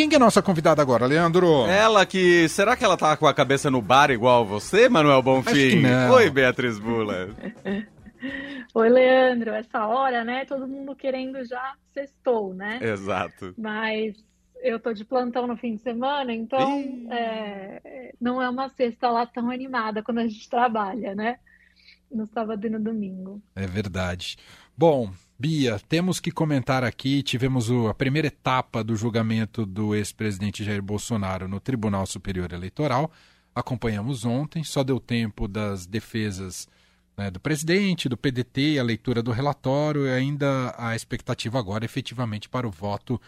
quem que é a nossa convidada agora, Leandro? Ela que. Será que ela tá com a cabeça no bar igual você, Manuel Bonfim? Oi, Beatriz Bula. Oi, Leandro. Essa hora, né? Todo mundo querendo já sextou, né? Exato. Mas eu tô de plantão no fim de semana, então é, não é uma sexta lá tão animada quando a gente trabalha, né? No sábado e no domingo. É verdade. Bom, Bia, temos que comentar aqui. Tivemos a primeira etapa do julgamento do ex-presidente Jair Bolsonaro no Tribunal Superior Eleitoral. Acompanhamos ontem, só deu tempo das defesas né, do presidente, do PDT, a leitura do relatório e ainda a expectativa agora efetivamente para o voto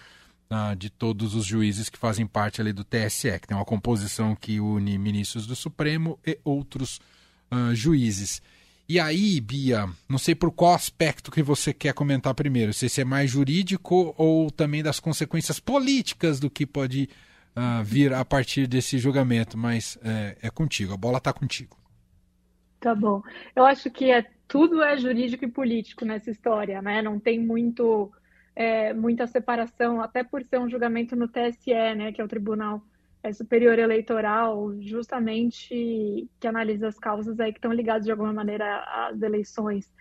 uh, de todos os juízes que fazem parte ali do TSE, que tem uma composição que une ministros do Supremo e outros uh, juízes. E aí, Bia, não sei por qual aspecto que você quer comentar primeiro, se é mais jurídico ou também das consequências políticas do que pode uh, vir a partir desse julgamento, mas é, é contigo, a bola está contigo. Tá bom. Eu acho que é, tudo é jurídico e político nessa história, né? Não tem muito, é, muita separação, até por ser um julgamento no TSE, né? Que é o Tribunal é, superior eleitoral, justamente que analisa as causas aí que estão ligadas de alguma maneira às eleições,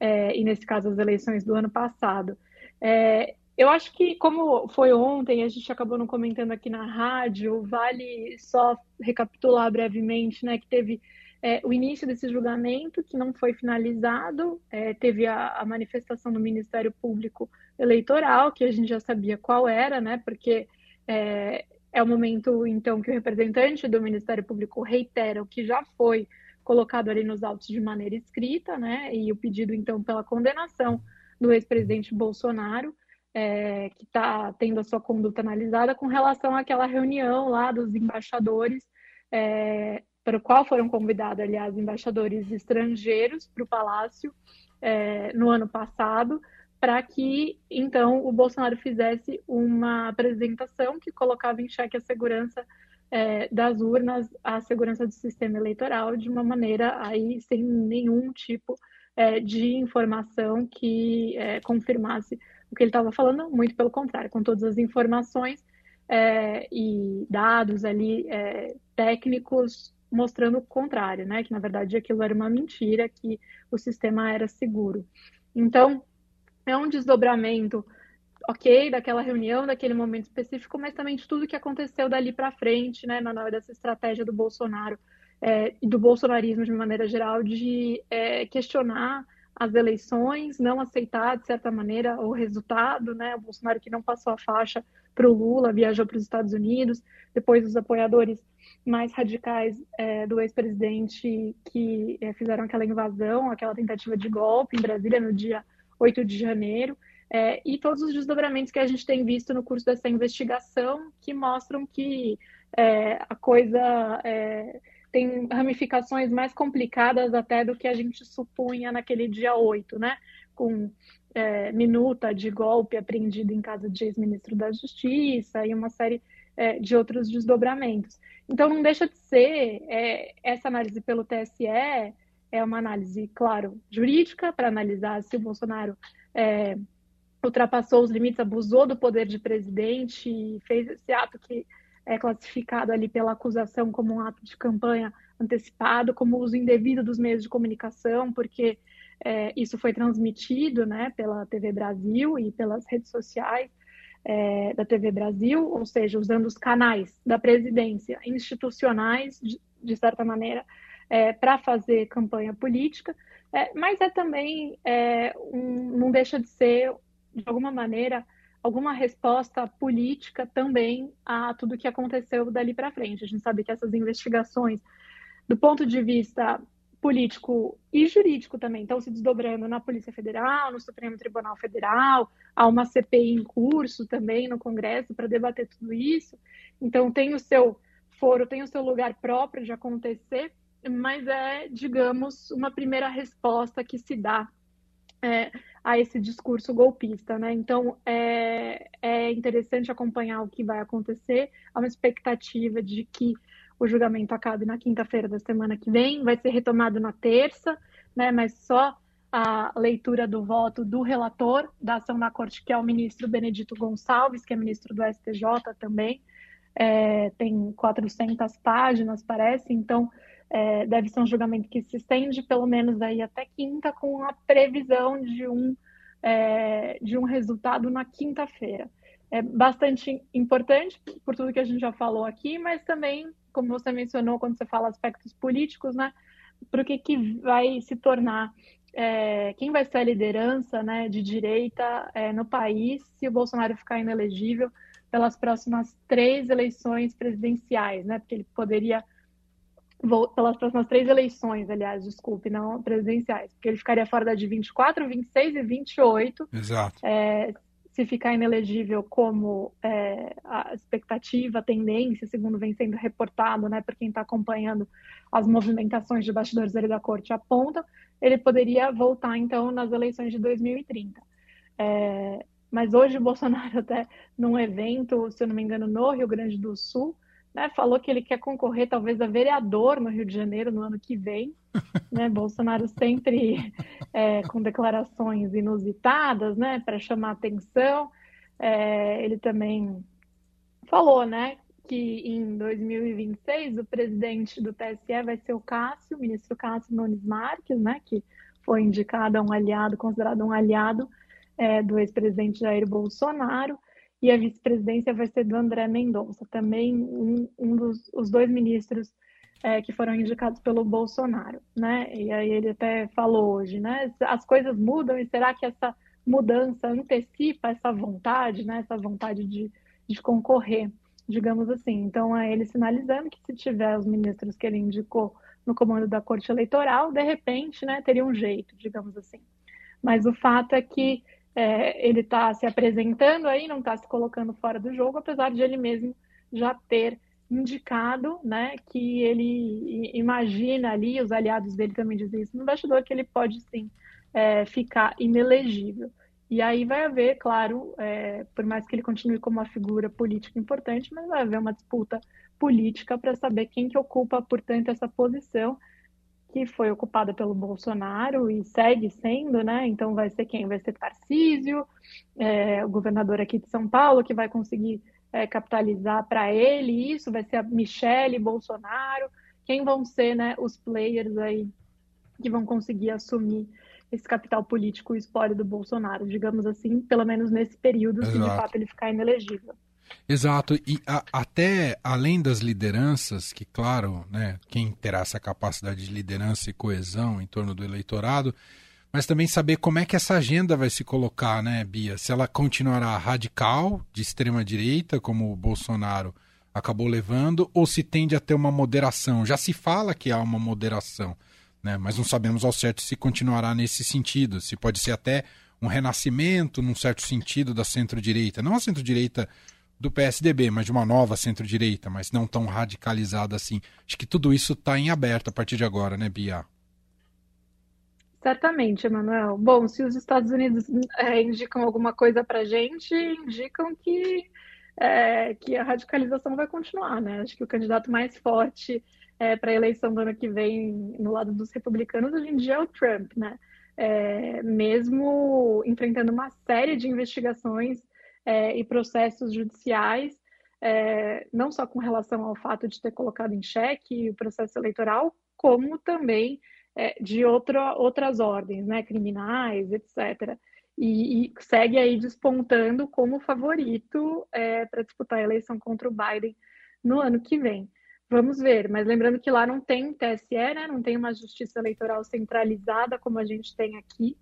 é, e nesse caso as eleições do ano passado. É, eu acho que, como foi ontem, a gente acabou não comentando aqui na rádio, vale só recapitular brevemente, né, que teve é, o início desse julgamento, que não foi finalizado, é, teve a, a, manifestação do Ministério Público Eleitoral, que a gente já sabia qual era, né, porque é, é o momento, então, que o representante do Ministério Público reitera o que já foi colocado ali nos autos de maneira escrita, né? E o pedido, então, pela condenação do ex-presidente Bolsonaro, é, que está tendo a sua conduta analisada com relação àquela reunião lá dos embaixadores, é, para o qual foram convidados, aliás, embaixadores estrangeiros para o Palácio é, no ano passado, para que então o Bolsonaro fizesse uma apresentação que colocava em xeque a segurança é, das urnas, a segurança do sistema eleitoral de uma maneira aí sem nenhum tipo é, de informação que é, confirmasse o que ele estava falando, muito pelo contrário, com todas as informações é, e dados ali é, técnicos mostrando o contrário, né? Que na verdade aquilo era uma mentira, que o sistema era seguro. Então, é um desdobramento, ok, daquela reunião, daquele momento específico, mas também de tudo que aconteceu dali para frente, né, na hora dessa estratégia do Bolsonaro é, e do bolsonarismo de maneira geral, de é, questionar as eleições, não aceitar, de certa maneira, o resultado, né, o Bolsonaro que não passou a faixa para o Lula, viajou para os Estados Unidos, depois os apoiadores mais radicais é, do ex-presidente que é, fizeram aquela invasão, aquela tentativa de golpe em Brasília no dia 8 de janeiro, é, e todos os desdobramentos que a gente tem visto no curso dessa investigação, que mostram que é, a coisa é, tem ramificações mais complicadas até do que a gente supunha naquele dia 8, né? Com é, minuta de golpe apreendido em casa de ex-ministro da Justiça e uma série é, de outros desdobramentos. Então, não deixa de ser é, essa análise pelo TSE é uma análise, claro, jurídica, para analisar se o Bolsonaro é, ultrapassou os limites, abusou do poder de presidente e fez esse ato que é classificado ali pela acusação como um ato de campanha antecipado, como uso indevido dos meios de comunicação, porque é, isso foi transmitido né, pela TV Brasil e pelas redes sociais é, da TV Brasil, ou seja, usando os canais da presidência institucionais, de, de certa maneira, é, para fazer campanha política, é, mas é também, é, um, não deixa de ser, de alguma maneira, alguma resposta política também a tudo que aconteceu dali para frente. A gente sabe que essas investigações, do ponto de vista político e jurídico também estão se desdobrando na Polícia Federal, no Supremo Tribunal Federal, há uma CPI em curso também no Congresso para debater tudo isso. Então tem o seu foro, tem o seu lugar próprio de acontecer, mas é, digamos, uma primeira resposta que se dá é, a esse discurso golpista, né? Então é, é interessante acompanhar o que vai acontecer. Há uma expectativa de que o julgamento acabe na quinta-feira da semana que vem, vai ser retomado na terça, né? Mas só a leitura do voto do relator da ação na corte, que é o ministro Benedito Gonçalves, que é ministro do STJ também. É, tem 400 páginas, parece, então é, deve ser um julgamento que se estende pelo menos aí até quinta, com a previsão de um, é, de um resultado na quinta-feira. É bastante importante por tudo que a gente já falou aqui, mas também, como você mencionou, quando você fala aspectos políticos, né, para o que, que vai se tornar, é, quem vai ser a liderança né, de direita é, no país se o Bolsonaro ficar inelegível pelas próximas três eleições presidenciais, né, porque ele poderia pelas próximas três eleições, aliás, desculpe, não presidenciais, porque ele ficaria fora da de 24, 26 e 28. Exato. É, se ficar inelegível como é, a expectativa, a tendência, segundo vem sendo reportado, né, por quem está acompanhando as movimentações de bastidores dele da corte apontam, ele poderia voltar, então, nas eleições de 2030. É, mas hoje o Bolsonaro até num evento, se eu não me engano, no Rio Grande do Sul, né, falou que ele quer concorrer talvez a vereador no Rio de Janeiro no ano que vem. Né? Bolsonaro sempre é, com declarações inusitadas, né, para chamar atenção. É, ele também falou, né, que em 2026 o presidente do TSE vai ser o Cássio, o ministro Cássio Nunes Marques, né, que foi indicado a um aliado, considerado um aliado é, do ex-presidente Jair Bolsonaro e a vice-presidência vai ser do André Mendonça, também um, um dos os dois ministros é, que foram indicados pelo Bolsonaro, né? E aí ele até falou hoje, né? As coisas mudam e será que essa mudança antecipa essa vontade, né? Essa vontade de, de concorrer, digamos assim. Então é ele sinalizando que se tiver os ministros que ele indicou no comando da Corte Eleitoral, de repente, né? Teria um jeito, digamos assim. Mas o fato é que é, ele está se apresentando aí, não está se colocando fora do jogo, apesar de ele mesmo já ter indicado, né, que ele imagina ali, os aliados dele também dizem isso no bastidor, que ele pode sim é, ficar inelegível. E aí vai haver, claro, é, por mais que ele continue como uma figura política importante, mas vai haver uma disputa política para saber quem que ocupa, portanto, essa posição que foi ocupada pelo Bolsonaro e segue sendo, né? Então vai ser quem? Vai ser Tarcísio, é, o governador aqui de São Paulo, que vai conseguir é, capitalizar para ele isso, vai ser a Michele Bolsonaro, quem vão ser né, os players aí que vão conseguir assumir esse capital político, o espólio do Bolsonaro, digamos assim, pelo menos nesse período, Exato. se de fato ele ficar inelegível. Exato, e a, até além das lideranças, que claro, né, quem terá essa capacidade de liderança e coesão em torno do eleitorado, mas também saber como é que essa agenda vai se colocar, né, Bia? Se ela continuará radical, de extrema direita, como o Bolsonaro acabou levando, ou se tende a ter uma moderação. Já se fala que há uma moderação, né, mas não sabemos ao certo se continuará nesse sentido, se pode ser até um renascimento, num certo sentido, da centro-direita. Não a centro-direita do PSDB, mas de uma nova centro-direita, mas não tão radicalizada assim. Acho que tudo isso está em aberto a partir de agora, né, Bia? Certamente, Emanuel. Bom, se os Estados Unidos é, indicam alguma coisa para gente, indicam que, é, que a radicalização vai continuar, né? Acho que o candidato mais forte é, para a eleição do ano que vem no lado dos republicanos hoje em dia é o Trump, né? Mesmo enfrentando uma série de investigações é, e processos judiciais, é, não só com relação ao fato de ter colocado em xeque o processo eleitoral, como também é, de outra, outras ordens, né, criminais, etc. E, e, segue aí despontando como favorito é, para disputar a eleição contra o Biden no ano que vem. Vamos ver, mas lembrando que lá não tem TSE, né? não tem uma justiça eleitoral centralizada como a gente tem aqui,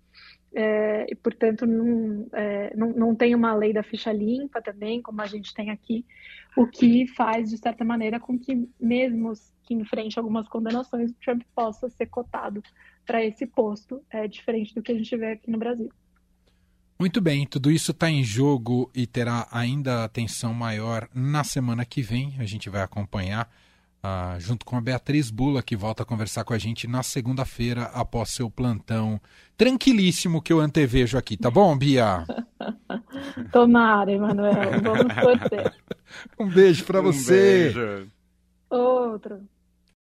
é, e portanto não, é, não, não tem uma lei da ficha limpa também, como a gente tem aqui, o que faz, de certa maneira, com que, mesmo que enfrente algumas condenações, o Trump possa ser cotado para esse posto, é diferente do que a gente vê aqui no Brasil. Muito bem, tudo isso está em jogo e terá ainda atenção maior na semana que vem. A gente vai acompanhar ah, junto com a Beatriz Bula, que volta a conversar com a gente na segunda-feira após seu plantão tranquilíssimo que eu antevejo aqui, tá bom, Bia? Tomara, Emanuel. Vamos torcer. um beijo para você. Um beijo. Outro.